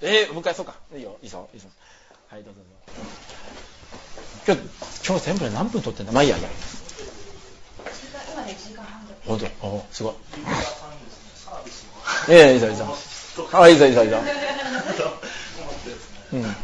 えー、もう一回そうか。いいよ。いいぞ。いいぞ。はいどうぞ。どうぞ今日今日全部で何分撮ってんだ？まあいいやいや。今で1時間半ぐらい。本当おすごいいやいいぞいいぞ。あいいぞいいぞいいぞ。うん。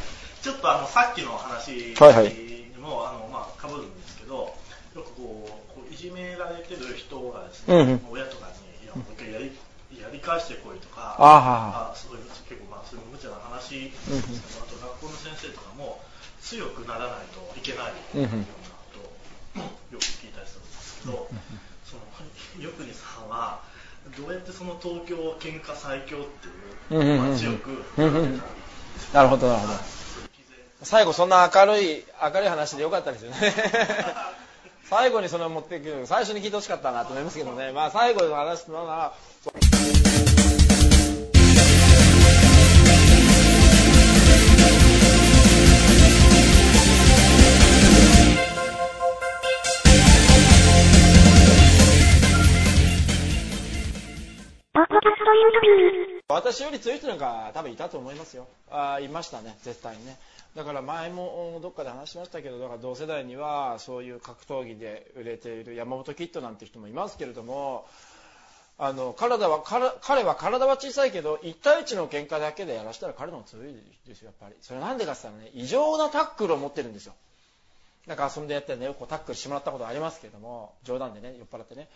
ちょっとあのさっきの話にはいはい。も、あのまあ被るんですけど、よくこうこういじめられてる人がですね、うんうん。親とかにいやもう一回やりやり返してこいとか、ああそういう結構まあそういう無茶な話。うんあと学校の先生とかも強くならないといけないようなことをよく聞いたりするんですけど、そのよくにさんはどうやってその東京喧嘩最強っていう、まあ強くなるほどなるほど。最後そんな明るい明るい話でよかったですよね。最後にそれを持っていく最初に聞いてほしかったなと思いますけどね。まあ最後の話すのなら私より強い人なんか多分いたと思いますよ。あいましたね。絶対にね。だから前もどっかで話しましたけどだから同世代にはそういう格闘技で売れている山本キッドなんて人もいますけれどもあの体は彼は体は小さいけど1対1の喧嘩だけでやらせたら彼の方が強いですよやっぱり。それなんでかって言ったらね異常なタックルを持ってるんですよ。なんか遊んでやってねこうタックルしてもらったことありますけども冗談でね酔っ払ってね。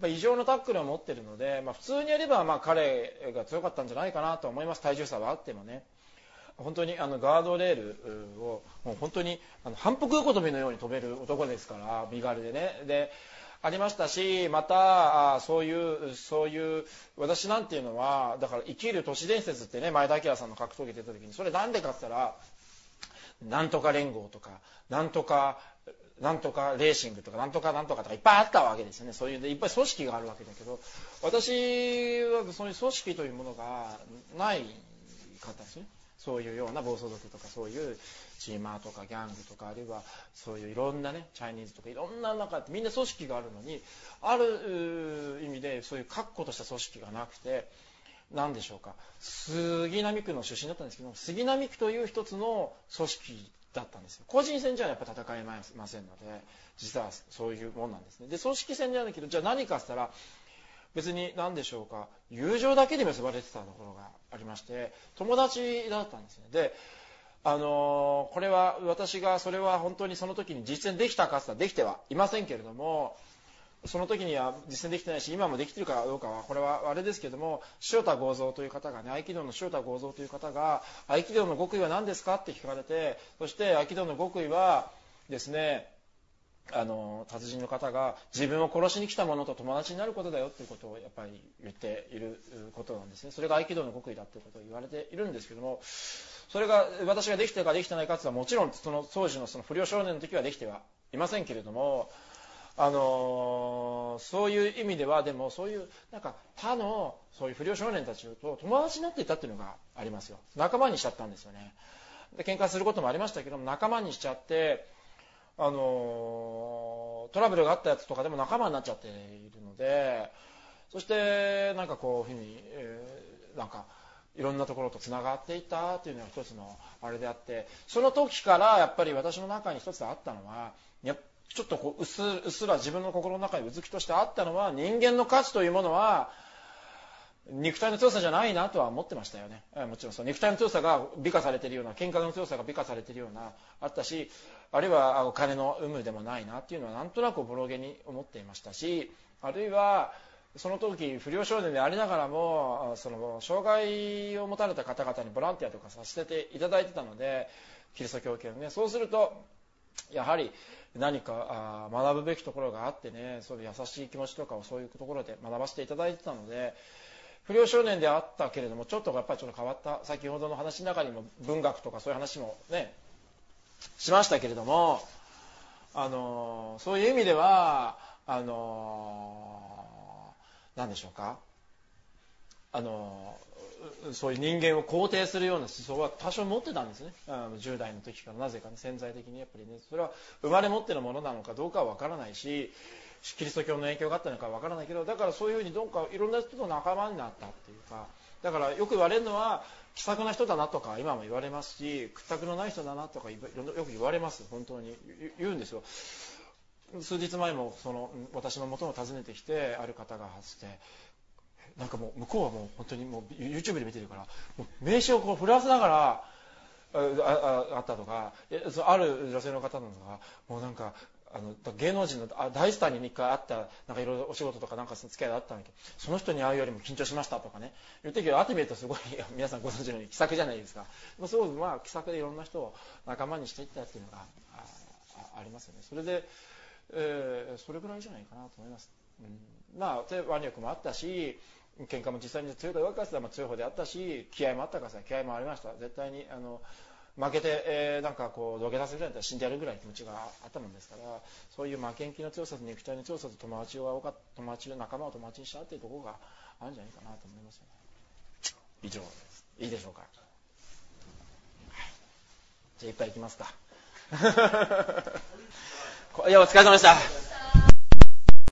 ぱ異常なタックルを持ってるので、まあ、普通にやればまあ彼が強かったんじゃないかなと思います。体重差はあってもね。本当にあのガードレールをもう本当にあの反復横跳びのように飛べる男ですから身軽でね。でありましたしまたそういうそういう私なんていうのはだから生きる都市伝説ってね前田明さんの格闘技出た時にそれなんでかって言ったらなんとか連合とかなんとかなんとかレーシングとかなんとかなんとかとかいっぱいあったわけですよね。そういうでいっぱい組織があるわけだけど私はそういう組織というものがないかったんですね。そういうような暴走族とかそういうチーマーとかギャングとかあるいはそういういろんなねチャイニーズとかいろんな中でみんな組織があるのにある意味でそういう確固とした組織がなくて何でしょうか。杉並区の出身だったんですけど杉並区という一つの組織だったんですよ。個人戦じゃやっぱ戦えませんので実はそういうもんなんですね。で組織戦じゃないけどじゃあ何かっつったら別に何でしょうか。友情だけで結ばれてたところがありまして友達だったんですねであのーこれは私がそれは本当にその時に実践できたかつたらできてはいませんけれどもその時には実践できてないし今もできてるかどうかはこれはあれですけども塩田剛三という方がね合気道の塩田剛三という方が合気道の極意は何ですかって聞かれてそして合気道の極意はですねあの達人の方が自分を殺しに来た者と友達になることだよっていうことをやっぱり言っていることなんですね。それが合気道の極意だっていうことを言われているんですけどもそれが私ができてるかできてないかっていうのはもちろんその当時のその不良少年の時はできてはいませんけれどもあのそういう意味ではでもそういうなんか他のそういう不良少年たちと友達になっていたっていうのがありますよ。仲間にしちゃったんですよね。で喧嘩することもありましたけども仲間にしちゃってあのトラブルがあったやつとかでも仲間になっちゃっているのでそしてなんかこういうふうに、えーなんかいろんなところとつながっていたというのが一つのあれであってその時からやっぱり私の中に一つあったのはやっちょっとこううっすうすら自分の心の中にうずきとしてあったのは人間の価値というものは肉体の強さじゃないなとは思ってましたよね。もちろんその肉体の強さが美化されているような、喧嘩の強さが美化されているような、あったし、あるいはお金の有無でもないなっていうのはなんとなくボロげに思っていましたし、あるいは、その時不良少年でありながらもその障害を持たれた方々にボランティアとかさせていただいてたのでキリスト教系のねそうするとやはり何か学ぶべきところがあってねそういう優しい気持ちとかをそういうところで学ばせていただいてたので不良少年であったけれどもちょっとやっぱりちょっと変わった先ほどの話の中にも文学とかそういう話もねしましたけれどもあのそういう意味ではあの何でしょうかあのそういう人間を肯定するような思想は多少持ってたんですね。あの10代の時からなぜかね潜在的にやっぱりね。それは生まれ持ってのものなのかどうかは分からないしキリスト教の影響があったのか分からないけどだからそういうふうにどうかいろんな人と仲間になったっていうかだからよく言われるのは気さくな人だなとか今も言われますし屈託のない人だなとかよく言われます。本当に。言うんですよ。数日前もその私の元を訪ねてきてある方がしてなんかもう向こうはもう本当にもう YouTube で見てるからもう名刺をこう振らせながらあああったとかある女性の方なのがもうなんかあの芸能人の大スターに1回会ったなんかいろいろお仕事とかなんか付き合いがあったんだけどその人に会うよりも緊張しましたとかね。言ってるけど後で見るとすごい 皆さんご存知のように気さくじゃないですか。すごくまあ気さくでいろんな人を仲間にしていったっていうのがありますよね。それで、えー、それぐらいじゃないかなと思います、うん、まあ腕力もあったし喧嘩も実際に強いか弱いかって強い方であったし気合もあったからさ気合もありました。絶対にあの負けて、えー、なんかこう土下座するんだったら死んでやるぐらいの気持ちがあったもんですからそういう負けん気の強さと肉体の強さと友達を友達仲間を友達にしたっていうところがあるんじゃないかなと思いますよね。以上です。いいでしょうか、はい、じゃあいっぱいいきますか。いやお疲れ様でした